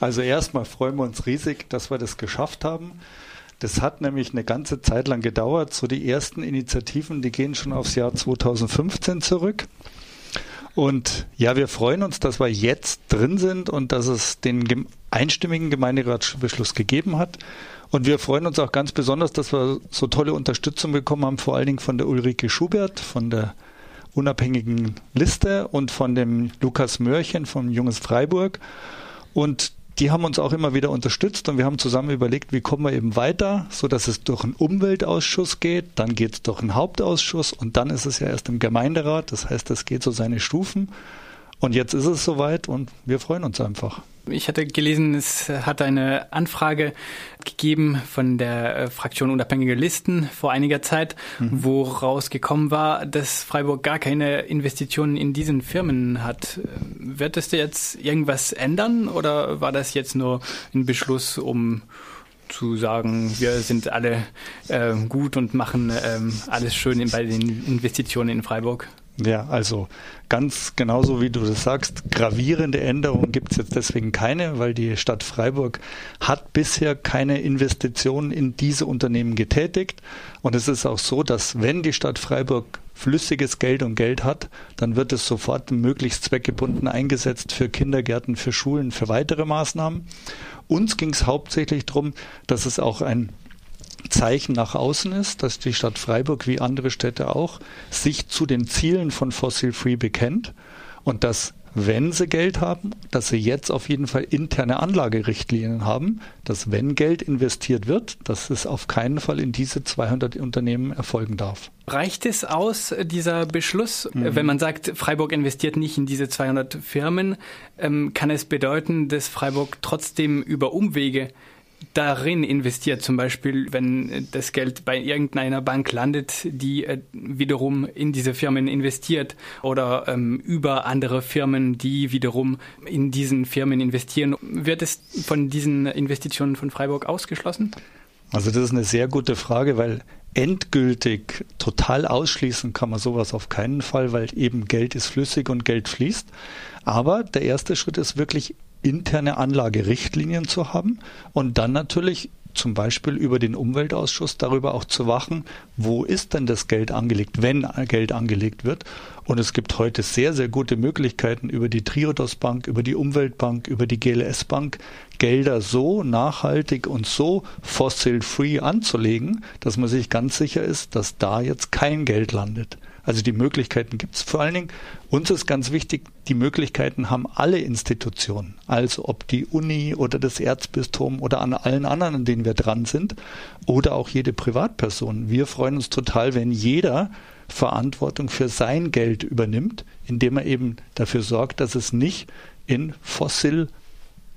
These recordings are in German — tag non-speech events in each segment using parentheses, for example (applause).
Also erstmal freuen wir uns riesig, dass wir das geschafft haben. Das hat nämlich eine ganze Zeit lang gedauert. So die ersten Initiativen, die gehen schon aufs Jahr 2015 zurück. Und ja, wir freuen uns, dass wir jetzt drin sind und dass es den einstimmigen Gemeinderatsbeschluss gegeben hat. Und wir freuen uns auch ganz besonders, dass wir so tolle Unterstützung bekommen haben, vor allen Dingen von der Ulrike Schubert, von der unabhängigen Liste und von dem Lukas Mörchen vom Junges Freiburg. Und die haben uns auch immer wieder unterstützt und wir haben zusammen überlegt, wie kommen wir eben weiter, so dass es durch einen Umweltausschuss geht, dann geht es durch einen Hauptausschuss und dann ist es ja erst im Gemeinderat. Das heißt, es geht so seine Stufen. Und jetzt ist es soweit und wir freuen uns einfach. Ich hatte gelesen, es hat eine Anfrage gegeben von der äh, Fraktion Unabhängige Listen vor einiger Zeit, mhm. wo rausgekommen war, dass Freiburg gar keine Investitionen in diesen Firmen hat. Wird es jetzt irgendwas ändern oder war das jetzt nur ein Beschluss, um zu sagen, wir sind alle äh, gut und machen äh, alles schön bei den Investitionen in Freiburg? Ja, also ganz genauso wie du das sagst, gravierende Änderungen gibt es jetzt deswegen keine, weil die Stadt Freiburg hat bisher keine Investitionen in diese Unternehmen getätigt. Und es ist auch so, dass wenn die Stadt Freiburg flüssiges Geld und Geld hat, dann wird es sofort möglichst zweckgebunden eingesetzt für Kindergärten, für Schulen, für weitere Maßnahmen. Uns ging es hauptsächlich darum, dass es auch ein Zeichen nach außen ist, dass die Stadt Freiburg wie andere Städte auch sich zu den Zielen von Fossil Free bekennt und dass wenn sie Geld haben, dass sie jetzt auf jeden Fall interne Anlagerichtlinien haben, dass wenn Geld investiert wird, dass es auf keinen Fall in diese 200 Unternehmen erfolgen darf. Reicht es aus, dieser Beschluss, mhm. wenn man sagt, Freiburg investiert nicht in diese 200 Firmen, ähm, kann es bedeuten, dass Freiburg trotzdem über Umwege darin investiert, zum Beispiel, wenn das Geld bei irgendeiner Bank landet, die äh, wiederum in diese Firmen investiert oder ähm, über andere Firmen, die wiederum in diesen Firmen investieren. Wird es von diesen Investitionen von Freiburg ausgeschlossen? Also das ist eine sehr gute Frage, weil endgültig total ausschließen kann man sowas auf keinen Fall, weil eben Geld ist flüssig und Geld fließt. Aber der erste Schritt ist wirklich interne Anlagerichtlinien zu haben und dann natürlich zum Beispiel über den Umweltausschuss darüber auch zu wachen, wo ist denn das Geld angelegt, wenn Geld angelegt wird. Und es gibt heute sehr, sehr gute Möglichkeiten über die Triodos Bank, über die Umweltbank, über die GLS Bank, Gelder so nachhaltig und so fossil-free anzulegen, dass man sich ganz sicher ist, dass da jetzt kein Geld landet. Also die Möglichkeiten gibt es. Vor allen Dingen, uns ist ganz wichtig, die Möglichkeiten haben alle Institutionen. Also ob die Uni oder das Erzbistum oder an allen anderen, an denen wir dran sind, oder auch jede Privatperson. Wir freuen uns total, wenn jeder Verantwortung für sein Geld übernimmt, indem er eben dafür sorgt, dass es nicht in fossil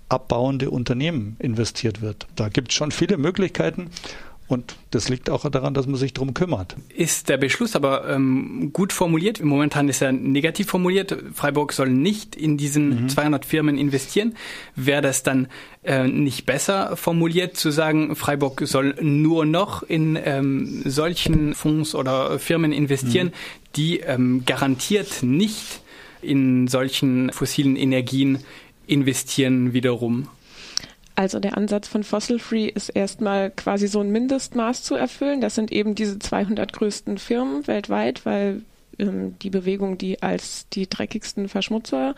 abbauende Unternehmen investiert wird. Da gibt es schon viele Möglichkeiten und das liegt auch daran, dass man sich darum kümmert. Ist der Beschluss aber ähm, gut formuliert? Momentan ist er negativ formuliert. Freiburg soll nicht in diesen mhm. 200 Firmen investieren. Wäre das dann äh, nicht besser formuliert, zu sagen, Freiburg soll nur noch in ähm, solchen Fonds oder Firmen investieren, mhm. die ähm, garantiert nicht in solchen fossilen Energien investieren wiederum? Also der Ansatz von Fossil Free ist erstmal quasi so ein Mindestmaß zu erfüllen. Das sind eben diese 200 größten Firmen weltweit, weil ähm, die Bewegung die als die dreckigsten Verschmutzer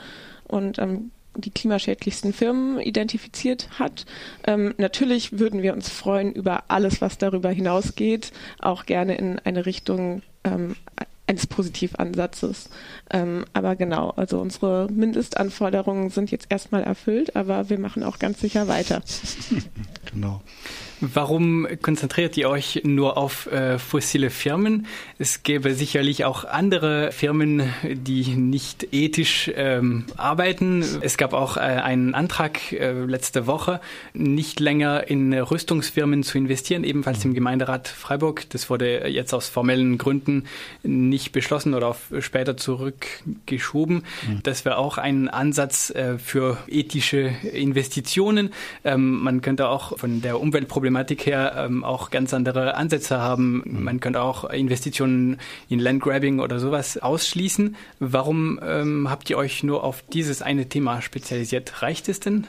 und ähm, die klimaschädlichsten Firmen identifiziert hat. Ähm, natürlich würden wir uns freuen über alles, was darüber hinausgeht, auch gerne in eine Richtung ähm, eines Positivansatzes. Ähm, aber genau, also unsere Mindestanforderungen sind jetzt erstmal erfüllt, aber wir machen auch ganz sicher weiter. (laughs) genau. Warum konzentriert ihr euch nur auf äh, fossile Firmen? Es gäbe sicherlich auch andere Firmen, die nicht ethisch ähm, arbeiten. Es gab auch äh, einen Antrag äh, letzte Woche, nicht länger in Rüstungsfirmen zu investieren, ebenfalls im Gemeinderat Freiburg. Das wurde jetzt aus formellen Gründen nicht beschlossen oder auf später zurückgeschoben. Mhm. Das wäre auch ein Ansatz äh, für ethische Investitionen. Ähm, man könnte auch von der Umweltproblematik Problematik her ähm, auch ganz andere Ansätze haben. Mhm. Man könnte auch Investitionen in Landgrabbing oder sowas ausschließen. Warum ähm, habt ihr euch nur auf dieses eine Thema spezialisiert? Reicht es denn?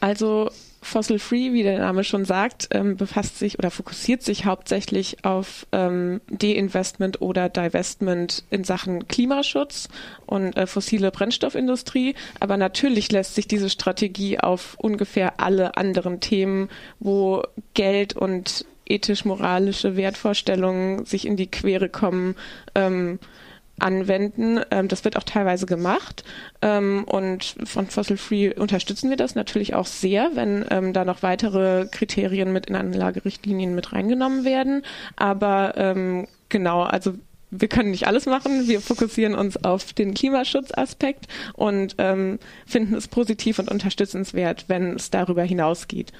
Also Fossil Free, wie der Name schon sagt, ähm, befasst sich oder fokussiert sich hauptsächlich auf ähm, Deinvestment oder Divestment in Sachen Klimaschutz und äh, fossile Brennstoffindustrie. Aber natürlich lässt sich diese Strategie auf ungefähr alle anderen Themen, wo Geld und ethisch-moralische Wertvorstellungen sich in die Quere kommen, ähm, anwenden. Ähm, das wird auch teilweise gemacht. Ähm, und von Fossil Free unterstützen wir das natürlich auch sehr, wenn ähm, da noch weitere Kriterien mit in Anlagerichtlinien mit reingenommen werden. Aber ähm, genau, also wir können nicht alles machen. Wir fokussieren uns auf den Klimaschutzaspekt und ähm, finden es positiv und unterstützenswert, wenn es darüber hinausgeht.